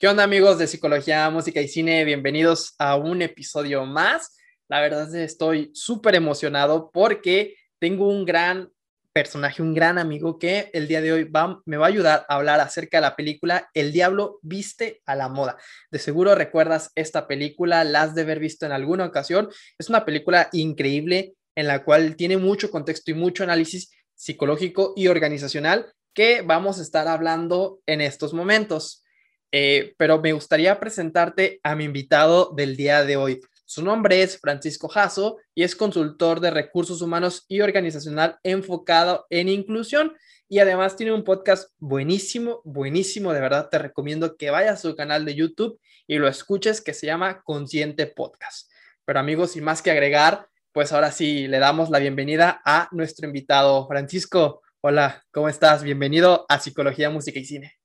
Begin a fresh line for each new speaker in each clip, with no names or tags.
¿Qué onda amigos de Psicología, Música y Cine? Bienvenidos a un episodio más. La verdad es que estoy súper emocionado porque tengo un gran personaje, un gran amigo que el día de hoy va, me va a ayudar a hablar acerca de la película El Diablo viste a la moda. De seguro recuerdas esta película, la has de haber visto en alguna ocasión. Es una película increíble en la cual tiene mucho contexto y mucho análisis psicológico y organizacional que vamos a estar hablando en estos momentos. Eh, pero me gustaría presentarte a mi invitado del día de hoy. Su nombre es Francisco Jasso y es consultor de recursos humanos y organizacional enfocado en inclusión y además tiene un podcast buenísimo, buenísimo, de verdad te recomiendo que vayas a su canal de YouTube y lo escuches que se llama Consciente Podcast. Pero amigos, sin más que agregar, pues ahora sí le damos la bienvenida a nuestro invitado Francisco. Hola, ¿cómo estás? Bienvenido a Psicología, Música y Cine.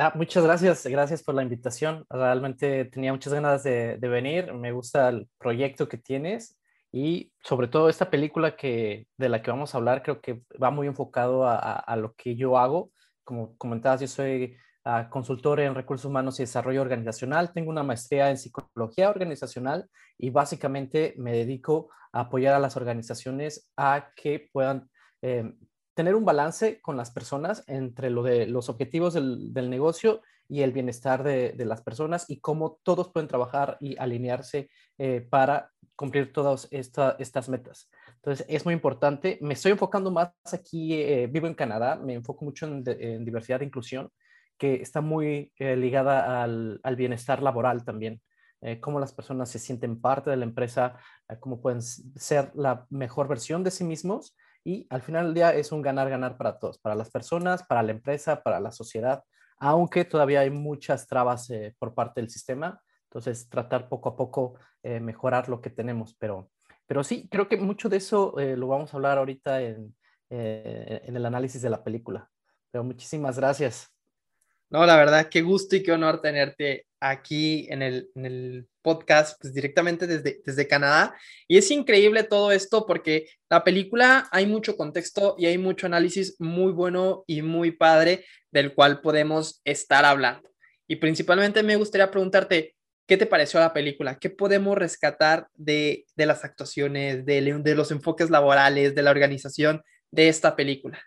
Ah, muchas gracias, gracias por la invitación. Realmente tenía muchas ganas de, venir. Me gusta el proyecto que tienes y sobre todo esta película que, de la que vamos a hablar creo que va muy enfocado a, lo que yo hago. Como comentabas, yo soy ah, consultor en recursos humanos y desarrollo organizacional. Tengo una maestría en psicología organizacional y básicamente me dedico a apoyar a las organizaciones a que puedan eh, tener un balance con las personas entre lo de los objetivos del, negocio y el bienestar de, las personas y cómo todos pueden trabajar y alinearse eh, para cumplir todas estas metas. Entonces, es muy importante. Me estoy enfocando más aquí, eh, vivo en Canadá, me enfoco mucho en, diversidad e inclusión, que está muy eh, ligada al, bienestar laboral también. cómo las personas se sienten parte de la empresa, cómo pueden ser la mejor versión de sí mismos y al final del día es un ganar-ganar para todos, para las personas, para la empresa, para la sociedad, aunque todavía hay muchas trabas eh, por parte del sistema. Entonces, tratar poco a poco eh, mejorar lo que tenemos. Pero, pero sí, creo que mucho de eso eh, lo vamos a hablar ahorita en, en el análisis de la película. Pero muchísimas gracias.
No, la verdad, qué gusto y qué honor tenerte aquí en el, en el podcast, pues directamente desde, desde Canadá. Y es increíble todo esto porque la película hay mucho contexto y hay mucho análisis muy bueno y muy padre del cual podemos estar hablando. Y principalmente me gustaría preguntarte, ¿qué te pareció la película? ¿Qué podemos rescatar de, de las actuaciones, de, de los enfoques laborales, de la organización de esta película?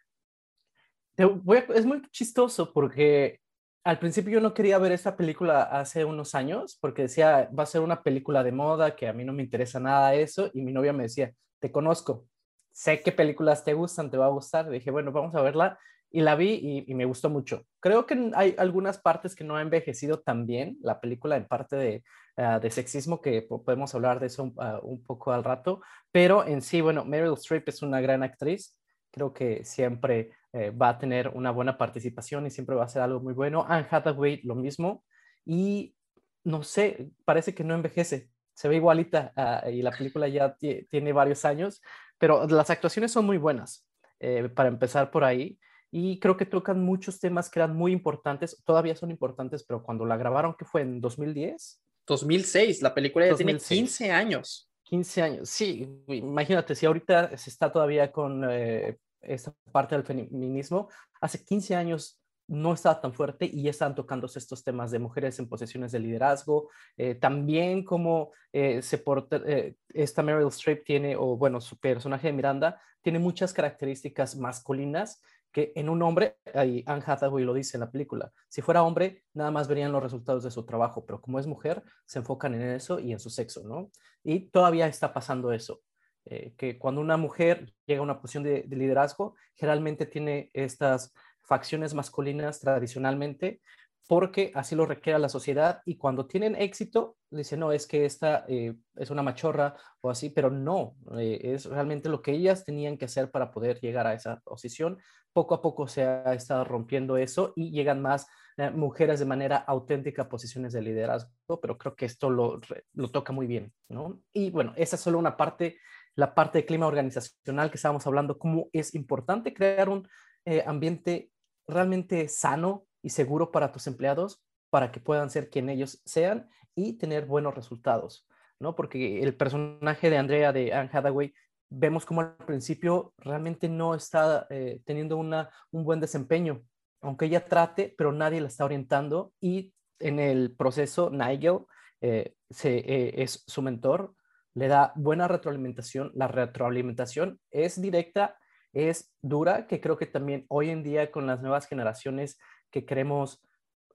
es muy chistoso porque al principio yo no quería ver esta película hace unos años porque decía, va a ser una película de moda, que a mí no me interesa nada eso, y mi novia me decía, te conozco, sé qué películas te gustan, te va a gustar. dije, bueno, vamos a verla, y la vi y, me gustó mucho. Creo que hay algunas partes que no ha envejecido tan bien, la película en parte de, ah, de sexismo, que podemos hablar de eso ah, un poco al rato, pero en sí, bueno, Meryl Streep es una gran actriz, creo que siempre eh, va a tener una buena participación y siempre va a ser algo muy bueno. Anne Hathaway lo mismo y no sé, parece que no envejece, se ve igualita ah, y la película ya tiene varios años, pero las actuaciones son muy buenas, eh, para empezar por ahí. Y creo que tocan muchos temas que eran muy importantes, todavía son importantes, pero cuando la grabaron, que fue en 2010.
2006, la película ya tiene 15 años.
15 años, sí, imagínate, si ahorita se está todavía con eh, esta parte del feminismo, hace 15 años no estaba tan fuerte y ya están tocándose estos temas de mujeres en posiciones de liderazgo, eh, también como eh, se porta, esta Meryl Streep tiene, o bueno, su personaje de Miranda, tiene muchas características masculinas que en un hombre, ahí Anne Hathaway lo dice en la película, si fuera hombre, nada más verían los resultados de su trabajo, pero como es mujer, se enfocan en eso y en su sexo, ¿no? Y todavía está pasando eso, eh, que cuando una mujer llega a una posición de, de liderazgo, generalmente tiene estas facciones masculinas tradicionalmente, porque así lo requiere la sociedad y cuando tienen éxito, dicen, no, es que esta eh, es una machorra o así, pero no, eh, es realmente lo que ellas tenían que hacer para poder llegar a esa posición. Poco a poco se ha estado rompiendo eso y llegan más eh, mujeres de manera auténtica a posiciones de liderazgo, pero creo que esto lo, lo toca muy bien, ¿no? Y bueno, esa es solo una parte, la parte de clima organizacional que estábamos hablando, cómo es importante crear un ambiente realmente sano y seguro para tus empleados para que puedan ser quien ellos sean y tener buenos resultados, ¿no? Porque el personaje de Andrea, de Anne Hathaway, vemos como al principio realmente no está eh, teniendo una, un buen desempeño, aunque ella trate, pero nadie la está orientando y en el proceso, Nigel eh, se, es su mentor, le da buena retroalimentación. La retroalimentación es directa, es dura, que creo que también hoy en día con las nuevas generaciones que queremos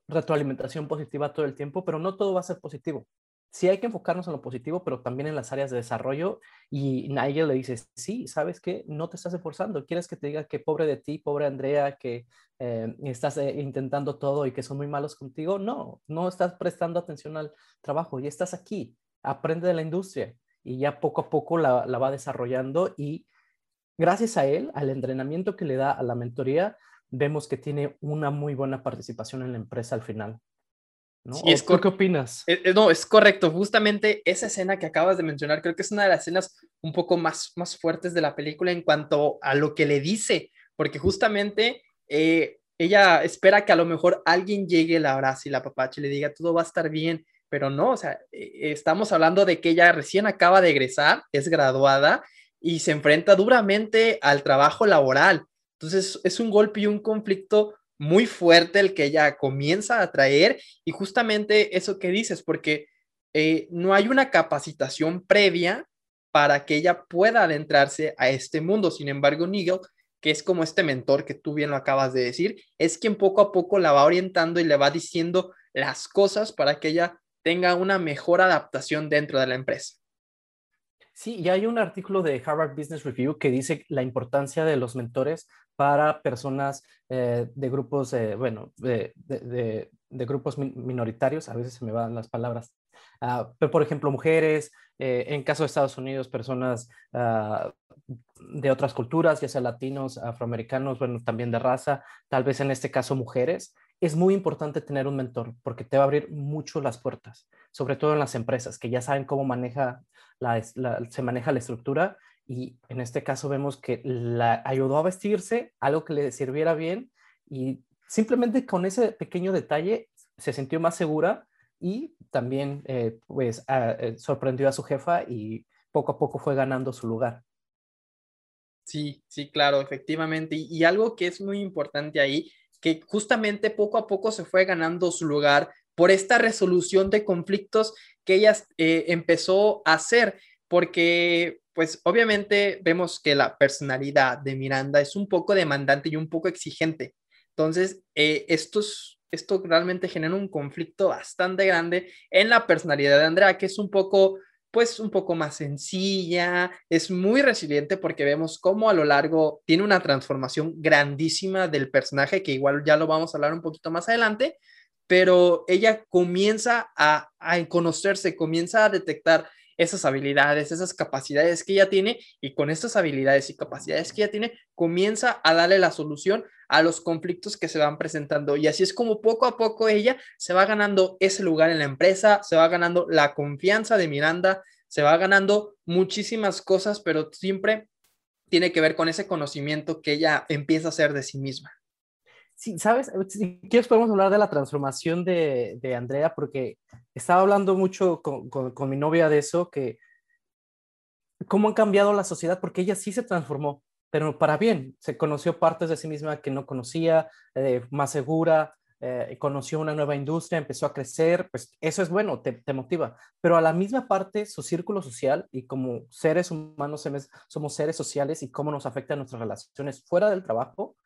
retroalimentación positiva todo el tiempo, pero no todo va a ser positivo. Sí hay que enfocarnos en lo positivo, pero también en las áreas de desarrollo. Y Nigel le dice, sí, ¿sabes qué? No te estás esforzando. ¿Quieres que te diga que pobre de ti, pobre Andrea, que eh, estás eh, intentando todo y que son muy malos contigo? No, no estás prestando atención al trabajo y estás aquí. Aprende de la industria y ya poco a poco la, la va desarrollando y gracias a él, al entrenamiento que le da a la mentoría, vemos que tiene una muy buena participación en la empresa al final. ¿no? es ¿Qué opinas?
Eh, eh, no, es correcto. Justamente esa escena que acabas de mencionar, creo que es una de las escenas un poco más, más fuertes de la película en cuanto a lo que le dice, porque justamente eh, ella espera que a lo mejor alguien llegue, la abrace y la papache y le diga todo va a estar bien, pero no, o sea, estamos hablando de que ella recién acaba de egresar, es graduada y se enfrenta duramente al trabajo laboral. Entonces es un golpe y un conflicto muy fuerte el que ella comienza a traer y justamente eso que dices, porque eh, no hay una capacitación previa para que ella pueda adentrarse a este mundo. Sin embargo, Nigel, que es como este mentor que tú bien lo acabas de decir, es quien poco a poco la va orientando y le va diciendo las cosas para que ella tenga una mejor adaptación dentro de la empresa.
Sí, y hay un artículo de Harvard Business Review que dice la importancia de los mentores para personas eh, de grupos, eh, bueno, de, grupos minoritarios, a veces se me van las palabras, ah, pero por ejemplo, mujeres, eh, en caso de Estados Unidos, personas ah, de otras culturas, ya sea latinos, afroamericanos, bueno, también de raza, tal vez en este caso mujeres, es muy importante tener un mentor porque te va a abrir mucho las puertas, sobre todo en las empresas que ya saben cómo maneja se maneja la estructura y en este caso vemos que la ayudó a vestirse, algo que le sirviera bien y simplemente con ese pequeño detalle se sintió más segura y también eh, pues eh, sorprendió a su jefa y poco a poco fue ganando su lugar.
Sí, sí, claro, efectivamente. Y, algo que es muy importante ahí, que justamente poco a poco se fue ganando su lugar por esta resolución de conflictos que ella eh, empezó a hacer, porque pues obviamente vemos que la personalidad de Miranda es un poco demandante y un poco exigente. Entonces, eh, esto realmente genera un conflicto bastante grande en la personalidad de Andrea, que es un poco, pues un poco más sencilla, es muy resiliente porque vemos cómo a lo largo tiene una transformación grandísima del personaje, que igual ya lo vamos a hablar un poquito más adelante, pero ella comienza a, a conocerse, comienza a detectar esas habilidades, esas capacidades que ella tiene y con estas habilidades y capacidades que ella tiene, comienza a darle la solución a los conflictos que se van presentando. Y así es como poco a poco ella se va ganando ese lugar en la empresa, se va ganando la confianza de Miranda, se va ganando muchísimas cosas, pero siempre tiene que ver con ese conocimiento que ella empieza a hacer de sí misma.
Sí, sabes, si quieres podemos hablar de la transformación de, de Andrea, porque estaba hablando mucho con, con, mi novia de eso, que cómo han cambiado la sociedad, porque ella sí se transformó, pero para bien, se conoció partes de sí misma que no conocía, eh, más segura, eh, conoció una nueva industria, empezó a crecer, pues eso es bueno, te, te, motiva, pero a la misma parte, su círculo social y como seres humanos somos seres sociales y cómo nos afectan nuestras relaciones fuera del trabajo,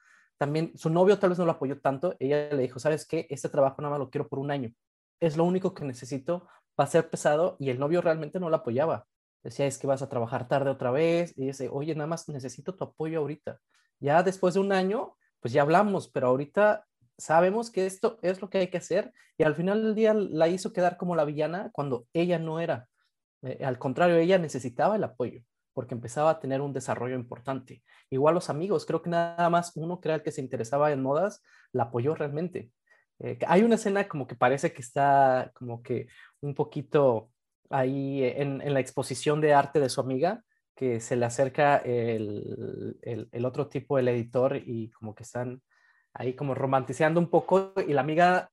también su novio tal vez no lo apoyó tanto, ella le dijo, ¿sabes qué? Este trabajo nada más lo quiero por un año. Es lo único que necesito, va a ser pesado y el novio realmente no lo apoyaba. Decía, es que vas a trabajar tarde otra vez y dice, oye, nada más necesito tu apoyo ahorita. Ya después de un año, pues ya hablamos, pero ahorita sabemos que esto es lo que hay que hacer y al final del día la hizo quedar como la villana cuando ella no era. Eh, al contrario, ella necesitaba el apoyo porque empezaba a tener un desarrollo importante. Igual los amigos, creo que nada más uno que que se interesaba en modas, la apoyó realmente. Eh, hay una escena como que parece que está como que un poquito ahí en, la exposición de arte de su amiga, que se le acerca el, el, otro tipo, el editor, y como que están ahí como romantizando un poco, y la amiga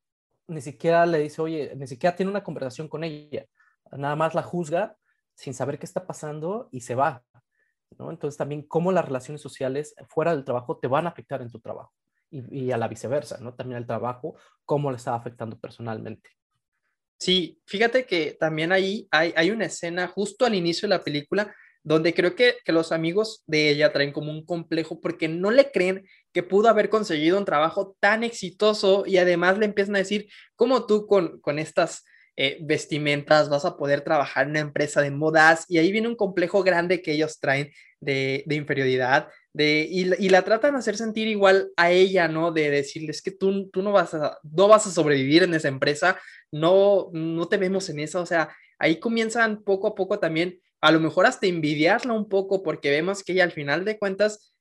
ni siquiera le dice, oye, ni siquiera tiene una conversación con ella, nada más la juzga sin saber qué está pasando y se va. ¿no? Entonces también cómo las relaciones sociales fuera del trabajo te van a afectar en tu trabajo y, a la viceversa, ¿no? También el trabajo, cómo le está afectando personalmente.
Sí, fíjate que también ahí hay, hay una escena justo al inicio de la película donde creo que, que, los amigos de ella traen como un complejo porque no le creen que pudo haber conseguido un trabajo tan exitoso y además le empiezan a decir, ¿cómo tú con, con estas eh, vestimentas vas a poder trabajar en una empresa de modas? Y ahí viene un complejo grande que ellos traen de, inferioridad. De, y, y, la tratan de hacer sentir igual a ella, ¿no? De decirles que tú, tú no, vas a, no vas a sobrevivir en esa empresa, no, no te vemos en esa, o sea, ahí comienzan poco a poco también a lo mejor hasta envidiarla un poco porque vemos que ella al final de cuentas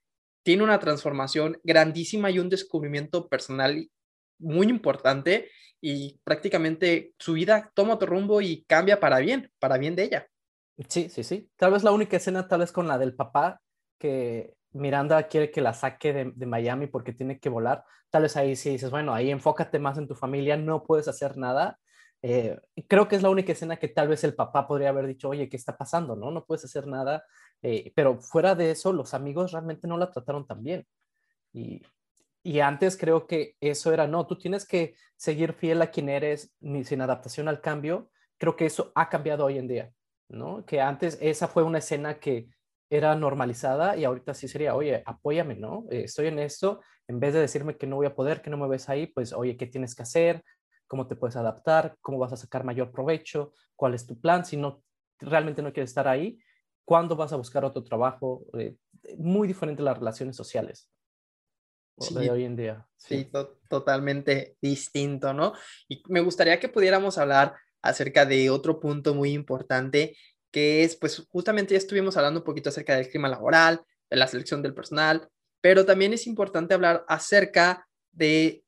tiene una transformación grandísima y un descubrimiento personal muy importante y prácticamente su vida toma otro rumbo y cambia para bien, para bien de ella.
Sí, sí, sí. Tal vez la única escena, tal vez con la del papá, que Miranda quiere que la saque de, de Miami porque tiene que volar. Tal vez ahí sí dices, bueno, ahí enfócate más en tu familia, no puedes hacer nada eh, creo que es la única escena que tal vez el papá podría haber dicho, oye, ¿qué está pasando? No, no puedes hacer nada. Eh, pero fuera de eso, los amigos realmente no la trataron tan bien. Y, y, antes creo que eso era, no, tú tienes que seguir fiel a quien eres, ni sin adaptación al cambio. Creo que eso ha cambiado hoy en día, ¿no? Que antes esa fue una escena que era normalizada y ahorita sí sería, oye, apóyame, ¿no? Eh, estoy en esto, en vez de decirme que no voy a poder, que no me ves ahí, pues, oye, ¿qué tienes que hacer? cómo te puedes adaptar, cómo vas a sacar mayor provecho, cuál es tu plan, si no realmente no quieres estar ahí, cuándo vas a buscar otro trabajo, eh, muy diferente las relaciones sociales sí, de hoy en día.
Sí, sí to totalmente distinto, ¿no? Y me gustaría que pudiéramos hablar acerca de otro punto muy importante, que es, pues justamente ya estuvimos hablando un poquito acerca del clima laboral, de la selección del personal, pero también es importante hablar acerca de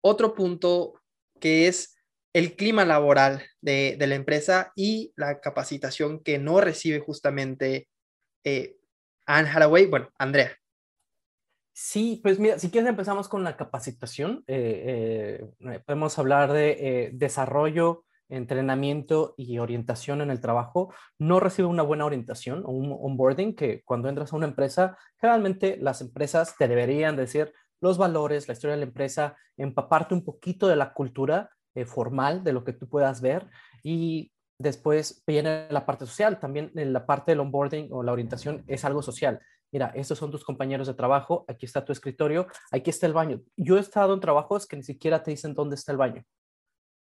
otro punto que es el clima laboral de, de la empresa y la capacitación que no recibe justamente eh, Anne Haraway, bueno, Andrea.
Sí, pues mira, si quieres empezamos con la capacitación. Eh, eh, podemos hablar de desarrollo, entrenamiento y orientación en el trabajo. No recibe una buena orientación o un onboarding que cuando entras a una empresa, generalmente las empresas te deberían decir, los valores, la historia de la empresa, empaparte un poquito de la cultura eh, formal, de lo que tú puedas ver y después viene la parte social, también en la parte del onboarding o la orientación es algo social. Mira, estos son tus compañeros de trabajo, aquí está tu escritorio, aquí está el baño. Yo he estado en trabajos que ni siquiera te dicen dónde está el baño.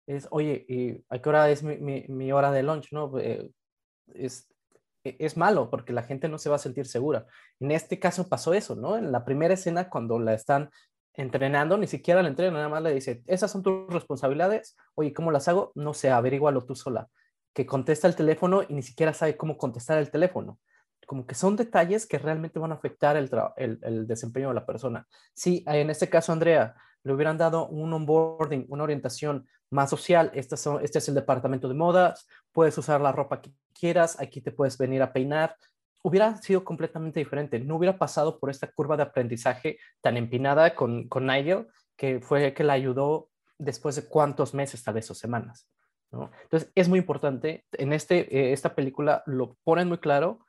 Es, oye, ¿a qué hora es mi, hora de lunch? No, eh, es, e-, es malo porque la gente no se va a sentir segura. En este caso pasó eso, ¿no? En la primera escena, cuando la están entrenando, ni siquiera la entrena, nada más le dice, esas son tus responsabilidades, oye, ¿cómo las hago? No sé, averígualo tú sola. Que contesta el teléfono y ni siquiera sabe cómo contestar el teléfono. Como que son detalles que realmente van a afectar el, el desempeño de la persona. Sí, en este caso, Andrea, le hubieran dado un onboarding, una orientación más social. Este, son, este es el departamento de modas, puedes usar la ropa que quieras, aquí te puedes venir a peinar. Hubiera sido completamente diferente, no hubiera pasado por esta curva de aprendizaje tan empinada con, con Nigel, que fue que la ayudó después de cuántos meses, tal vez, o semanas. ¿no? Entonces, es muy importante. En este, eh, esta película lo ponen muy claro,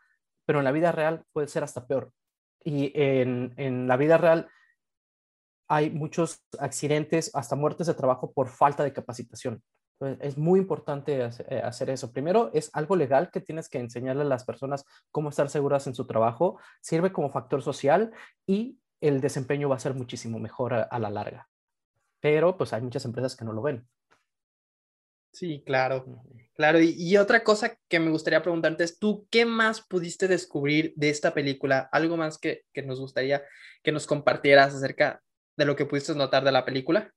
pero en la vida real puede ser hasta peor. Y en, en la vida real hay muchos accidentes, hasta muertes de trabajo por falta de capacitación. es muy importante eh, hacer eso. Primero, es algo legal que tienes que enseñarle a las personas cómo estar seguras en su trabajo. Sirve como factor social y el desempeño va a ser muchísimo mejor a, la larga. Pero pues hay muchas empresas que no lo ven.
Sí, claro, claro. Y, y, otra cosa que me gustaría preguntarte es, ¿tú qué más pudiste descubrir de esta película? Algo más que, que nos gustaría que nos compartieras acerca de lo que pudiste notar de la película?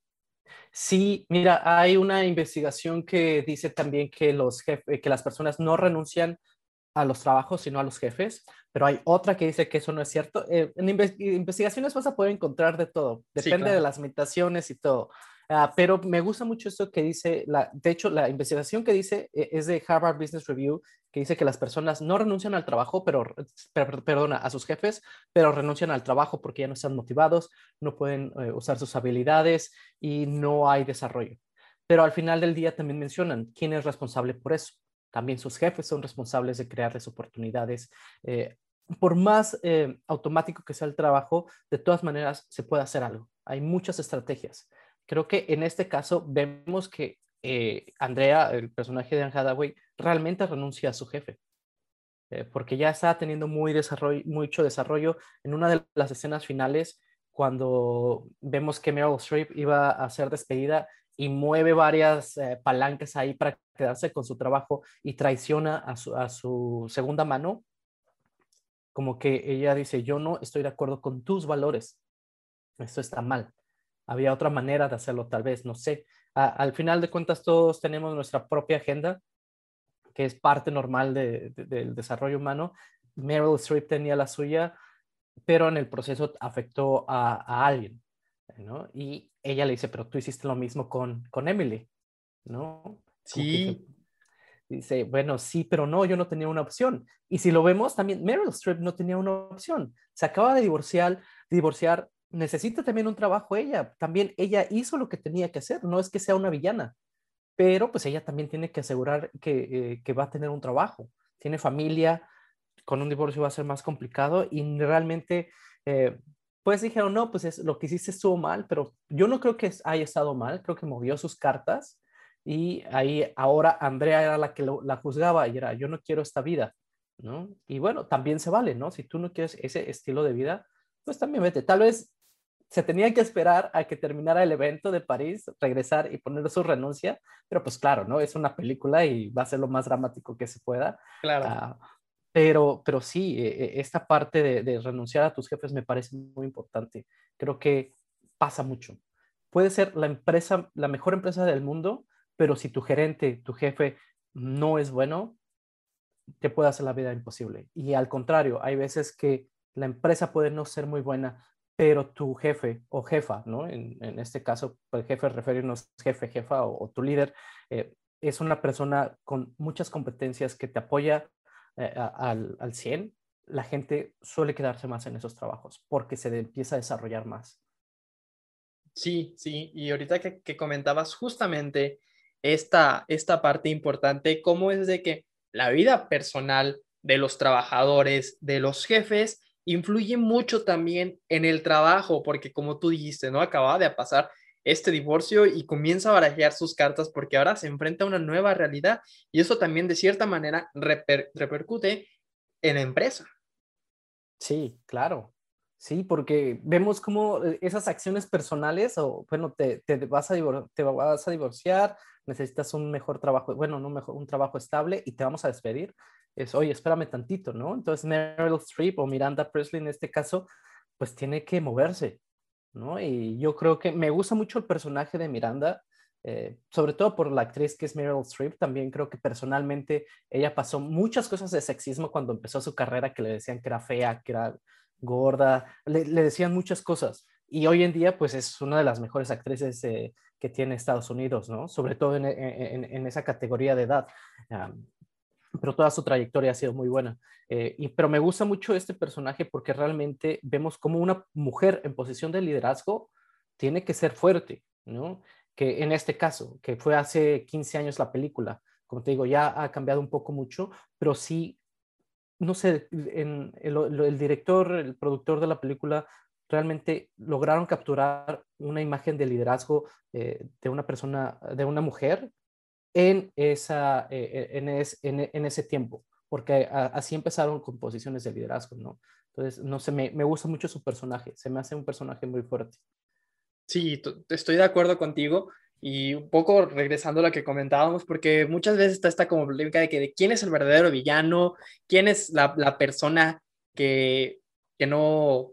Sí, mira, hay una investigación que dice también que, los jefes, que las personas no renuncian a los trabajos, sino a los jefes, pero hay otra que dice que eso no es cierto. Eh, en investigaciones vas a poder encontrar de todo, depende de las meditaciones y todo. Ah, pero me gusta mucho esto que dice, la, de hecho, la investigación que dice eh, es de Harvard Business Review, que dice que las personas no renuncian al trabajo, pero, perdona, a sus jefes, pero renuncian al trabajo porque ya no están motivados, no pueden eh, usar sus habilidades y no hay desarrollo. Pero al final del día también mencionan quién es responsable por eso. También sus jefes son responsables de crearles oportunidades. Eh, por más automático que sea el trabajo, de todas maneras se puede hacer algo. Hay muchas estrategias. Creo que en este caso vemos que eh, Andrea, el personaje de Anne Hathaway, realmente renuncia a su jefe. Eh, porque ya está teniendo muy desarrollo, mucho desarrollo. En una de las escenas finales, cuando vemos que Meryl Streep iba a ser despedida y mueve varias eh, palancas ahí para quedarse con su trabajo y traiciona a su, a su segunda mano, como que ella dice, yo no estoy de acuerdo con tus valores, esto está mal. Había otra manera de hacerlo, tal vez, no sé. al final de cuentas, todos tenemos nuestra propia agenda, que es parte normal del desarrollo humano. Meryl Streep tenía la suya, pero en el proceso afectó a, alguien, ¿no? Y ella le dice, pero tú hiciste lo mismo con, con Emily, ¿no?
Sí.
Dice, bueno, sí, pero no, yo no tenía una opción. Y si lo vemos, también Meryl Streep no tenía una opción. Se acaba de divorciar, divorciar, necesita también un trabajo ella. También ella hizo lo que tenía que hacer, no es que sea una villana, pero pues ella también tiene que asegurar que, eh, que va a tener un trabajo. Tiene familia, con un divorcio va a ser más complicado y realmente, eh, pues dijeron, no, pues es, lo que hiciste estuvo mal, pero yo no creo que haya estado mal, creo que movió sus cartas y ahí ahora Andrea era la que la juzgaba y era, yo no quiero esta vida, ¿no? Y bueno, también se vale, ¿no? Si tú no quieres ese estilo de vida, pues también vete. Tal vez se tenía que esperar a que terminara el evento de París, regresar y poner su renuncia, pero pues claro, ¿no? Es una película y va a ser lo más dramático que se pueda.
Claro. Ah,
pero, pero sí, e, e, esta parte de, de renunciar a tus jefes me parece muy importante. Creo que pasa mucho. Puede ser la empresa, la mejor empresa del mundo, pero si tu gerente, tu jefe no es bueno, te puede hacer la vida imposible. Y al contrario, hay veces que la empresa puede no ser muy buena, pero tu jefe o jefa, ¿no? En, este caso, el jefe referirnos jefe, jefa o, tu líder, eh, es una persona con muchas competencias que te apoya eh, al, al 100, la gente suele quedarse más en esos trabajos porque se empieza a desarrollar más.
Sí, sí, y ahorita que, que comentabas justamente esta, esta parte importante, cómo es de que la vida personal de los trabajadores, de los jefes, influye mucho también en el trabajo, porque como tú dijiste, ¿no? Acaba de pasar este divorcio y comienza a barajear sus cartas porque ahora se enfrenta a una nueva realidad y eso también de cierta manera repercute en la empresa.
Sí, claro. Sí, porque vemos cómo eh, esas acciones personales, o bueno, te, te, vas, a te vas a divorciar, necesitas un mejor trabajo, bueno, no mejor, un trabajo estable y te vamos a despedir. Es, oye, espérame tantito, ¿no? Entonces Meryl Streep o Miranda Presley en este caso, pues tiene que moverse, ¿no? Y yo creo que me gusta mucho el personaje de Miranda, eh, sobre todo por la actriz que es Meryl Streep, también creo que personalmente ella pasó muchas cosas de sexismo cuando empezó su carrera, que le decían que era fea, que era gorda, le, decían muchas cosas. Y hoy en día, pues es una de las mejores actrices eh, que tiene Estados Unidos, ¿no? Sobre todo en, en, esa categoría de edad. Pero toda su trayectoria ha sido muy buena. Eh, y, pero me gusta mucho este personaje porque realmente vemos como una mujer en posición de liderazgo tiene que ser fuerte, ¿no? Que en este caso, que fue hace 15 años la película, como te digo, ya ha cambiado un poco mucho, pero sí, no sé, en el, director, el productor de la película realmente lograron capturar una imagen de liderazgo eh, de una persona, de una mujer en, esa, eh, eh, en, ese tiempo, porque así empezaron con posiciones de liderazgo, ¿no? Entonces, no sé, me, me, gusta mucho su personaje, se me hace un personaje muy fuerte.
Sí, estoy de acuerdo contigo y un poco regresando a lo que comentábamos, porque muchas veces está esta como polémica de que de quién es el verdadero villano, quién es la, la persona que, que no,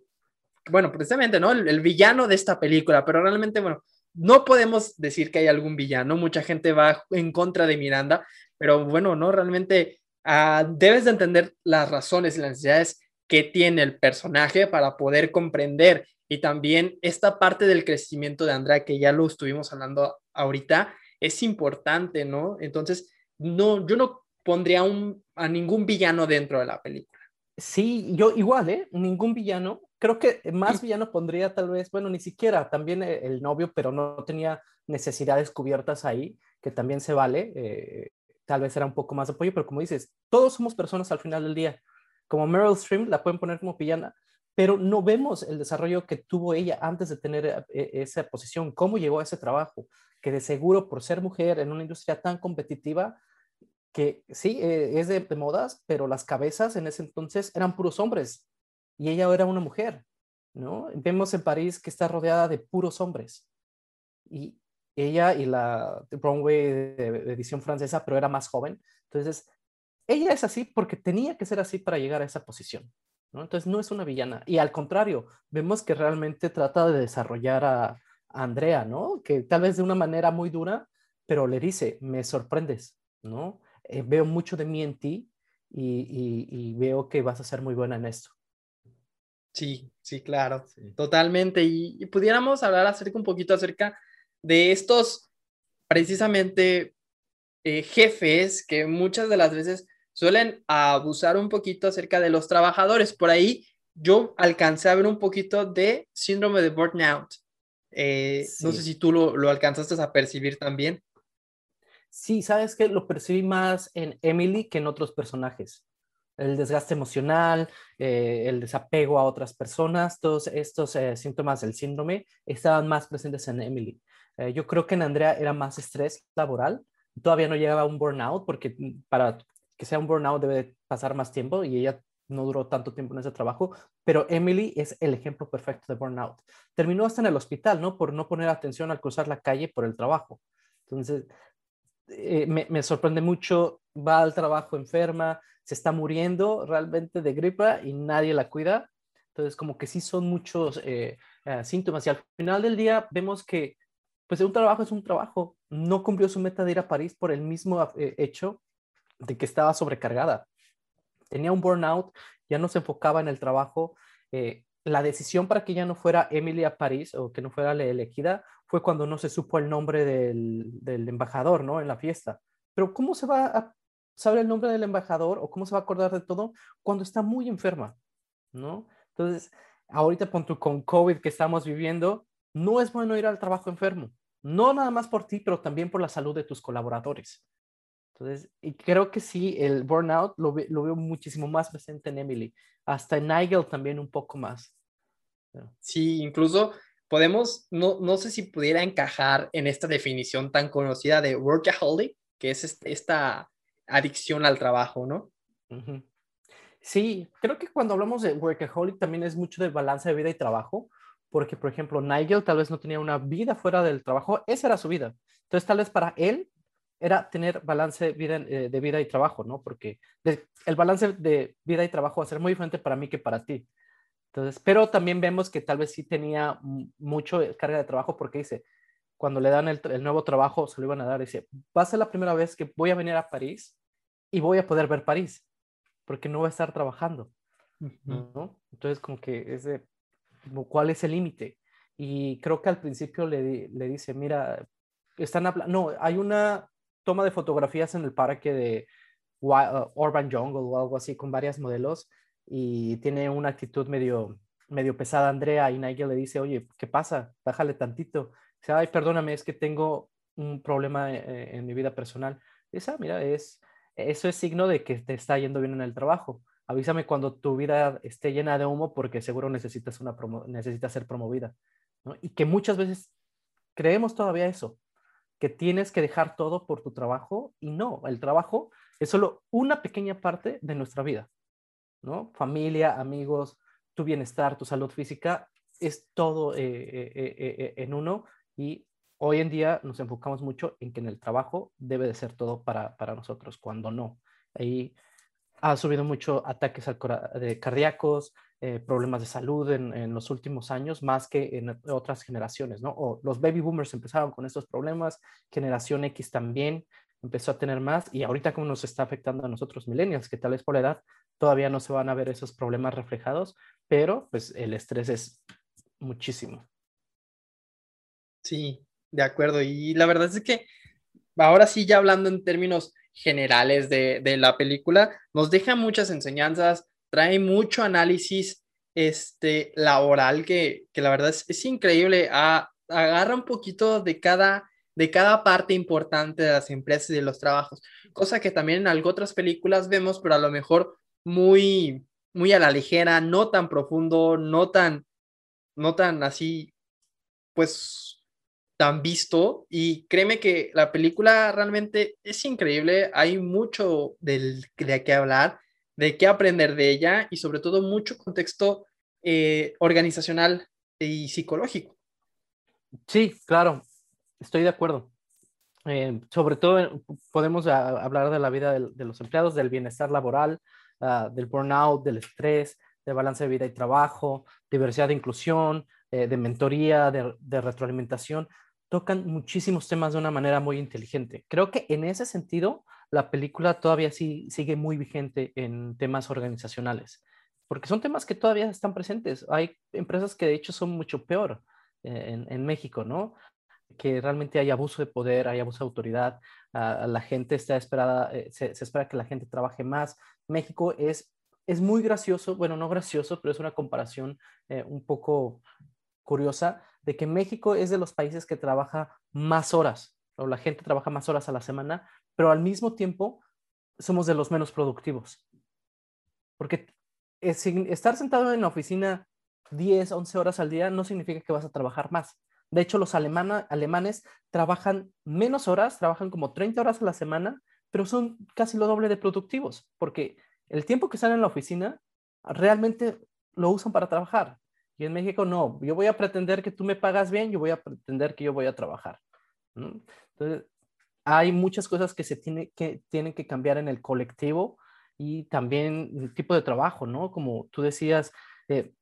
bueno, precisamente, ¿no? El, villano de esta película, pero realmente, bueno, no podemos decir que hay algún villano, mucha gente va en contra de Miranda, pero bueno, no, realmente ah, debes de entender las razones y las necesidades que tiene el personaje para poder comprender y también esta parte del crecimiento de Andrea, que ya lo estuvimos hablando ahorita, es importante, ¿no? Entonces, no, yo no pondría a ningún villano dentro de la película.
Sí, yo igual, ¿eh? Ningún villano, creo que más villano pondría tal vez, bueno, ni siquiera, también e, el, novio, pero no tenía necesidades cubiertas ahí, que también se vale. Eh, tal vez era un poco más de apoyo, pero como dices, todos somos personas al final del día. Como Meryl Streep la pueden poner como villana, pero no vemos el desarrollo que tuvo ella antes de tener eh, esa posición, cómo llegó a ese trabajo, que de seguro por ser mujer en una industria tan competitiva, que sí, eh, es de, modas, pero las cabezas en ese entonces eran puros hombres y ella era una mujer, ¿no? Vemos en París que está rodeada de puros hombres y ella y la Broadway de edición francesa, pero era más joven. Entonces, ella es así porque tenía que ser así para llegar a esa posición. ¿no? Entonces no es una villana. Y al contrario, vemos que realmente trata de desarrollar a, Andrea, ¿no? Que tal vez de una manera muy dura, pero le dice, me sorprendes, ¿no? Eh, veo mucho de mí en ti y, veo que vas a ser muy buena en esto.
Sí, sí, claro, totalmente. Y, pudiéramos hablar acerca un poquito acerca de estos precisamente eh, jefes que muchas de las veces suelen abusar un poquito acerca de los trabajadores. Por ahí yo alcancé a ver un poquito de síndrome de burnout. Eh, no sé si tú lo, lo, alcanzaste a percibir también.
Sí, sabes que lo percibí más en Emily que en otros personajes. El desgaste emocional, eh, el desapego a otras personas, todos estos eh, síntomas del síndrome estaban más presentes en Emily. yo creo que en Andrea era más estrés laboral. Todavía no llegaba a un burnout porque para que sea un burnout debe pasar más tiempo y ella no duró tanto tiempo en ese trabajo, pero Emily es el ejemplo perfecto de burnout. Terminó hasta en el hospital, ¿no? Por no poner atención al cruzar la calle por el trabajo. Entonces, eh, me, sorprende mucho, va al trabajo enferma, se está muriendo realmente de gripa y nadie la cuida. Entonces, como que sí son muchos eh, eh, síntomas y al final del día vemos que, pues, un trabajo es un trabajo. No cumplió su meta de ir a París por el mismo hecho de que estaba sobrecargada. Tenía un burnout, ya no se enfocaba en el trabajo. Eh, la decisión para que ya no fuera Emily a París o que no fuera elegida fue cuando no se supo el nombre del, embajador, ¿no? En la fiesta. Pero ¿cómo se va a saber el nombre del embajador o cómo se va a acordar de todo cuando está muy enferma, ¿no? Entonces, ahorita con COVID que estamos viviendo, no es bueno ir al trabajo enfermo. No nada más por ti, pero también por la salud de tus colaboradores. Entonces, y creo que sí, el burnout lo, lo, veo muchísimo más presente en Emily, hasta en Nigel también un poco más.
Sí, incluso podemos, no, no sé si pudiera encajar en esta definición tan conocida de workaholic, que es este, esta adicción al trabajo, ¿no?
Sí, creo que cuando hablamos de workaholic también es mucho de balance de vida y trabajo, porque, por ejemplo, Nigel tal vez no tenía una vida fuera del trabajo, esa era su vida. Entonces, tal vez para él era tener balance vida, eh, de vida y trabajo, ¿no? Porque el balance de vida y trabajo va a ser muy diferente para mí que para ti. Entonces, pero también vemos que tal vez sí tenía mucho carga de trabajo porque dice, cuando le dan el, nuevo trabajo, se lo iban a dar, dice, va a ser la primera vez que voy a venir a París y voy a poder ver París, porque no voy a estar trabajando, ¿no? Entonces, como que es de, ¿cuál es el límite? Y creo que al principio le, le dice, mira, están hablando, no, hay una toma de fotografías en el parque de uh, Urban Jungle o algo así con varias modelos y tiene una actitud medio, medio pesada Andrea y Nigel le dice, oye, ¿qué pasa? Bájale tantito. Dice, ay, perdóname, es que tengo un problema eh, en, mi vida personal. Dice, ah, mira, es, eso es signo de que te está yendo bien en el trabajo. Avísame cuando tu vida esté llena de humo porque seguro necesitas, una necesitas ser promovida. Y que muchas veces creemos todavía eso que tienes que dejar todo por tu trabajo y no, el trabajo es solo una pequeña parte de nuestra vida, ¿no? Familia, amigos, tu bienestar, tu salud física, es todo eh, eh, eh, en uno y hoy en día nos enfocamos mucho en que en el trabajo debe de ser todo para, para nosotros, cuando no. Ahí ha subido mucho ataques de cardíacos, eh, problemas de salud en, los últimos años, más que en otras generaciones, ¿no? O los baby boomers empezaron con estos problemas, generación X también empezó a tener más y ahorita como nos está afectando a nosotros millennials, que tal vez por la edad todavía no se van a ver esos problemas reflejados, pero pues el estrés es muchísimo.
Sí, de acuerdo. Y la verdad es que ahora sí, ya hablando en términos generales de, la película, nos deja muchas enseñanzas, trae mucho análisis este, laboral que, la verdad es, increíble, agarra un poquito de cada, de cada parte importante de las empresas y de los trabajos, cosa que también en algo otras películas vemos, pero a lo mejor muy, muy a la ligera, no tan profundo, no tan, no tan así, pues tan visto y créeme que la película realmente es increíble, hay mucho del, de qué hablar, de qué aprender de ella y sobre todo mucho contexto eh, organizacional y psicológico.
Sí, claro, estoy de acuerdo. Eh, sobre todo eh, podemos hablar de la vida de, los empleados, del bienestar laboral, ah, del burnout, del estrés, de balance de vida y trabajo, diversidad de inclusión, de mentoría, de, de, retroalimentación. Tocan muchísimos temas de una manera muy inteligente. Creo que en ese sentido, la película todavía sí, sigue muy vigente en temas organizacionales porque son temas que todavía están presentes. Hay empresas que de hecho son mucho peor eh, en, México, ¿no? Que realmente hay abuso de poder, hay abuso de autoridad, la gente está esperada, eh, se, espera que la gente trabaje más. México es, es muy gracioso, bueno, no gracioso, pero es una comparación eh, un poco curiosa de que México es de los países que trabaja más horas, o la gente trabaja más horas a la semana, pero al mismo tiempo somos de los menos productivos. Porque estar sentado en la oficina 10, 11 horas al día no significa que vas a trabajar más. De hecho, los alemanes trabajan menos horas, trabajan como 30 horas a la semana, pero son casi lo doble de productivos, porque el tiempo que están en la oficina realmente lo usan para trabajar. Y en México no, yo voy a pretender que tú me pagas bien, yo voy a pretender que yo voy a trabajar. Entonces, hay muchas cosas que se tiene que, tienen que cambiar en el colectivo y también el tipo de trabajo, ¿no? Como tú decías, eh,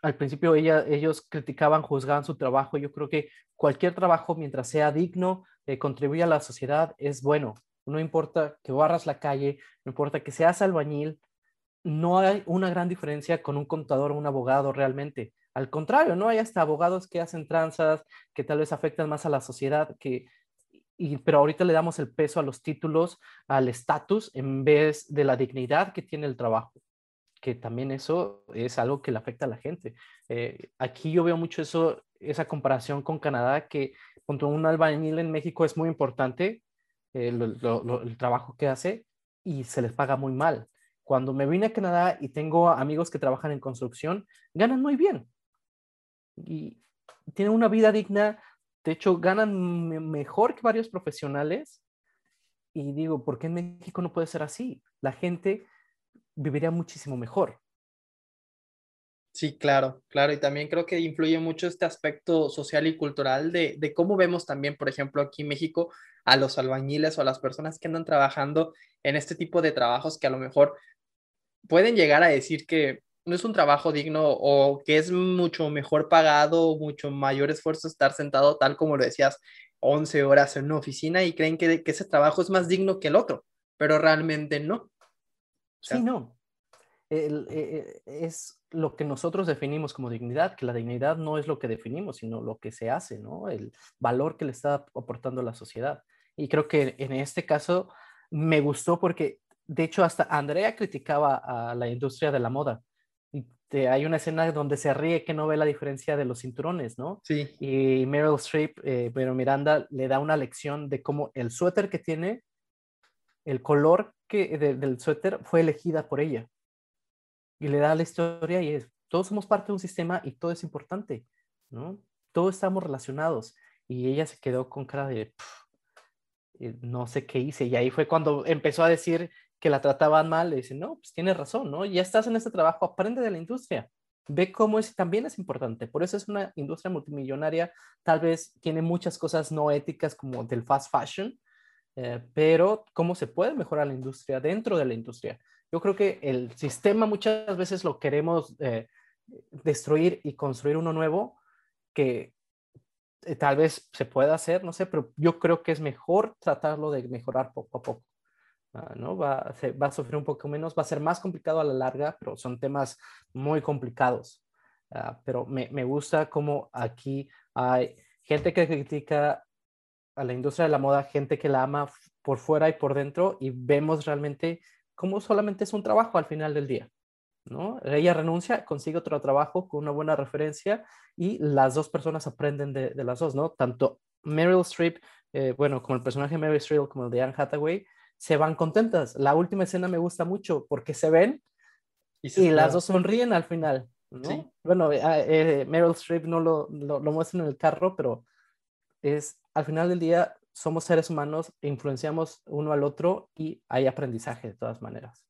al principio ella, ellos criticaban, juzgaban su trabajo. Yo creo que cualquier trabajo, mientras sea digno, eh, contribuye a la sociedad, es bueno. No importa que barras la calle, no importa que seas albañil, no hay una gran diferencia con un contador o un abogado realmente. Al contrario, ¿no? Hay hasta abogados que hacen tranzas, que tal vez afectan más a la sociedad, que pero ahorita le damos el peso a los títulos, al estatus, en vez de la dignidad que tiene el trabajo, que también eso es algo que le afecta a la gente. Eh, aquí yo veo mucho eso, esa comparación con Canadá, que junto a un albañil en México es muy importante eh, el trabajo que hace y se les paga muy mal. Cuando me vine a Canadá y tengo amigos que trabajan en construcción, ganan muy bien y tienen una vida digna, de hecho, ganan mejor que varios profesionales. Y digo, ¿por qué en México no puede ser así? La gente viviría muchísimo mejor.
Sí, claro, claro. Y también creo que influye mucho este aspecto social y cultural de, de, cómo vemos también, por ejemplo, aquí en México a los albañiles o a las personas que andan trabajando en este tipo de trabajos que a lo mejor pueden llegar a decir que no es un trabajo digno o que es mucho mejor pagado, mucho mayor esfuerzo estar sentado tal como lo decías, 11 horas en una oficina y creen que, ese trabajo es más digno que el otro, pero realmente no.
sí, no. E, e, es lo que nosotros definimos como dignidad, que la dignidad no es lo que definimos, sino lo que se hace, ¿no? El valor que le está aportando la sociedad. Y creo que en este caso me gustó porque, de hecho, hasta Andrea criticaba a la industria de la moda hay una escena donde se ríe que no ve la diferencia de los cinturones, ¿no?
Sí.
Y Meryl Streep, eh, pero Miranda le da una lección de cómo el suéter que tiene, el color que, del suéter fue elegida por ella. Y le da la historia y es, todos somos parte de un sistema y todo es importante, ¿no? Todos estamos relacionados. Y ella se quedó con cara de, eh, no sé qué hice. Y ahí fue cuando empezó a decir que la trataban mal, le dicen, no, pues tienes razón, ¿no? Ya estás en este trabajo, aprende de la industria, ve cómo es, también es importante. Por eso es una industria multimillonaria, tal vez tiene muchas cosas no éticas como del fast fashion, eh, pero cómo se puede mejorar la industria dentro de la industria. Yo creo que el sistema muchas veces lo queremos eh, destruir y construir uno nuevo que eh, tal vez se pueda hacer, no sé, pero yo creo que es mejor tratarlo de mejorar poco a poco. Ah, ¿no? Va, va a sufrir un poco menos, va a ser más complicado a la larga, pero son temas muy complicados. Ah, pero me, me, gusta cómo aquí hay gente que critica a la industria de la moda, gente que la ama por fuera y por dentro, y vemos realmente cómo solamente es un trabajo al final del día. ¿no? Ella renuncia, consigue otro trabajo con una buena referencia y las dos personas aprenden de, de las dos, ¿no? Tanto Meryl Streep, eh, bueno, como el personaje de Meryl Streep, como el de Anne Hathaway, se van contentas. La última escena me gusta mucho porque se ven y, las dos sonríen al final. ¿no? Bueno, eh, eh, Meryl Streep no lo, lo, muestra en el carro, pero es, al final del día, somos seres humanos, influenciamos uno al otro y hay aprendizaje de todas maneras.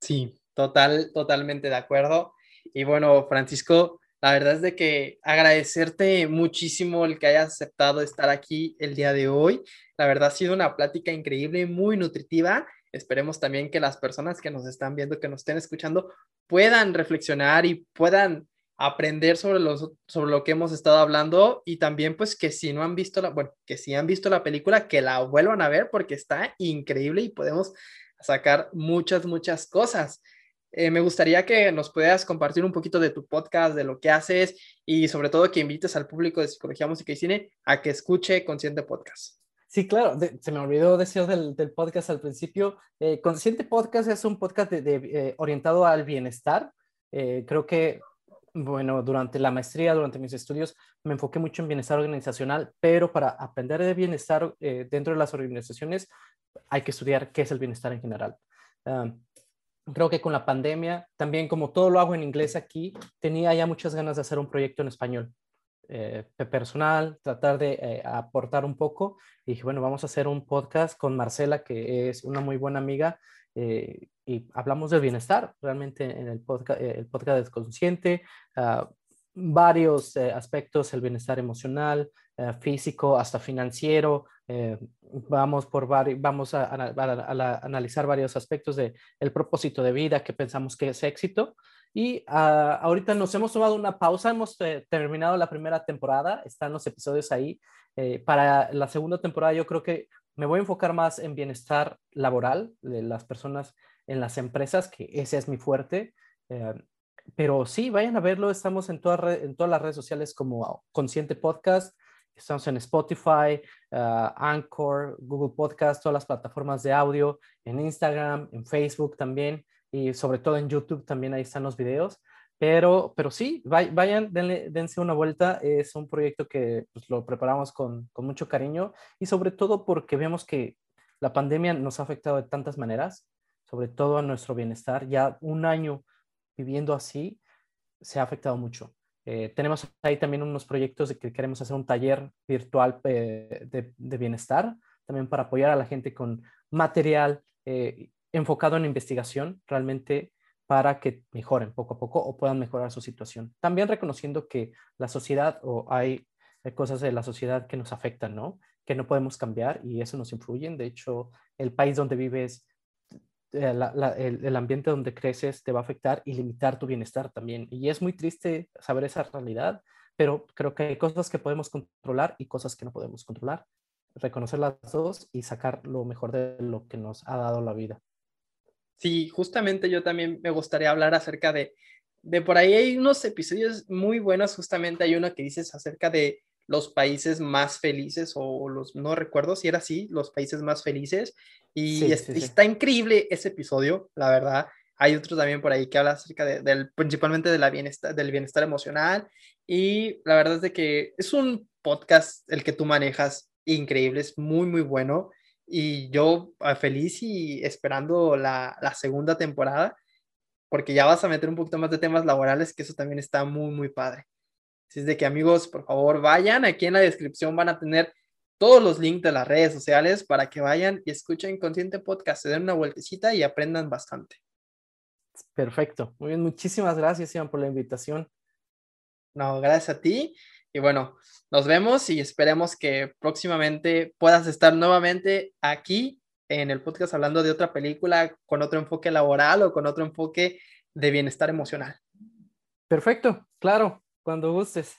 Sí, total, totalmente de acuerdo. Y bueno, Francisco, la verdad es de que agradecerte muchísimo el que hayas aceptado estar aquí el día de hoy. La verdad ha sido una plática increíble, muy nutritiva. Esperemos también que las personas que nos están viendo, que nos estén escuchando, puedan reflexionar y puedan aprender sobre, los, sobre lo que hemos estado hablando y también pues que si no han visto la, bueno, que si han visto la película, que la vuelvan a ver porque está increíble y podemos sacar muchas, muchas cosas. Eh, me gustaría que nos puedas compartir un poquito de tu podcast, de lo que haces y sobre todo que invites al público de Psicología, Música y Cine a que escuche Consciente Podcast.
Sí, claro, se me olvidó decir del, podcast al principio. Eh, Consciente Podcast es un podcast eh, orientado al bienestar. creo que bueno, durante la maestría, durante mis estudios, me enfoqué mucho en bienestar organizacional, pero para aprender de bienestar eh, dentro de las organizaciones hay que estudiar qué es el bienestar en general. Creo que con la pandemia, también como todo lo hago en inglés aquí, tenía ya muchas ganas de hacer un proyecto en español. Eh, personal, tratar de eh, aportar un poco. Y dije, bueno, vamos a hacer un podcast con Marcela, que es una muy buena amiga, eh, y hablamos del bienestar realmente en el podcast, el podcast es consciente, ah, varios aspectos, el bienestar emocional, físico, hasta financiero. vamos, por vamos a, analizar varios aspectos del el propósito de vida que pensamos que es éxito. Y ah, ahorita nos hemos tomado una pausa, hemos terminado la primera temporada, están los episodios ahí. para la segunda temporada yo creo que me voy a enfocar más en bienestar laboral de las personas en las empresas, que ese es mi fuerte. Eh, pero sí, vayan a verlo. Estamos en, en todas las redes sociales como Consciente Podcast. Estamos en Spotify, uh, Anchor, Google Podcast, todas las plataformas de audio, en Instagram, en Facebook también y sobre todo en YouTube también ahí están los videos. Pero, pero sí, vayan, dense una vuelta. Es un proyecto que pues, lo preparamos con, con, mucho cariño y sobre todo porque vemos que la pandemia nos ha afectado de tantas maneras, sobre todo a nuestro bienestar. Ya un año viviendo así se ha afectado mucho. Eh, tenemos ahí también unos proyectos de que queremos hacer un taller virtual eh, de, bienestar, también para apoyar a la gente con material eh, enfocado en investigación, realmente para que mejoren poco a poco o puedan mejorar su situación. También reconociendo que la sociedad o hay cosas de la sociedad que nos afectan, ¿no? Que no podemos cambiar y eso nos influye. De hecho, el país donde vives, eh, el, ambiente donde creces te va a afectar y limitar tu bienestar también. Y es muy triste saber esa realidad, pero creo que hay cosas que podemos controlar y cosas que no podemos controlar. Reconocer las dos y sacar lo mejor de lo que nos ha dado la vida.
Sí, justamente yo también me gustaría hablar acerca de, de por ahí hay unos episodios muy buenos, justamente hay uno que dices acerca de los países más felices o los, no recuerdo si era así, los países más felices. Y está increíble ese episodio, la verdad. Hay otro también por ahí que habla acerca de, del, principalmente de la bienestar, del bienestar emocional. Y la verdad es de que es un podcast el que tú manejas increíble, es muy, muy bueno y yo ah, feliz y esperando la, la, segunda temporada, porque ya vas a meter un poquito más de temas laborales, que eso también está muy, muy padre. Así es de que amigos, por favor, vayan, aquí en la descripción van a tener todos los links de las redes sociales para que vayan y escuchen Consciente Podcast, se den una vueltecita y aprendan bastante.
Perfecto. Muy bien, muchísimas gracias, Iván, por la invitación.
No, gracias a ti. Y bueno, nos vemos y esperemos que próximamente puedas estar nuevamente aquí en el podcast hablando de otra película con otro enfoque laboral o con otro enfoque de bienestar emocional.
Perfecto, claro, cuando gustes.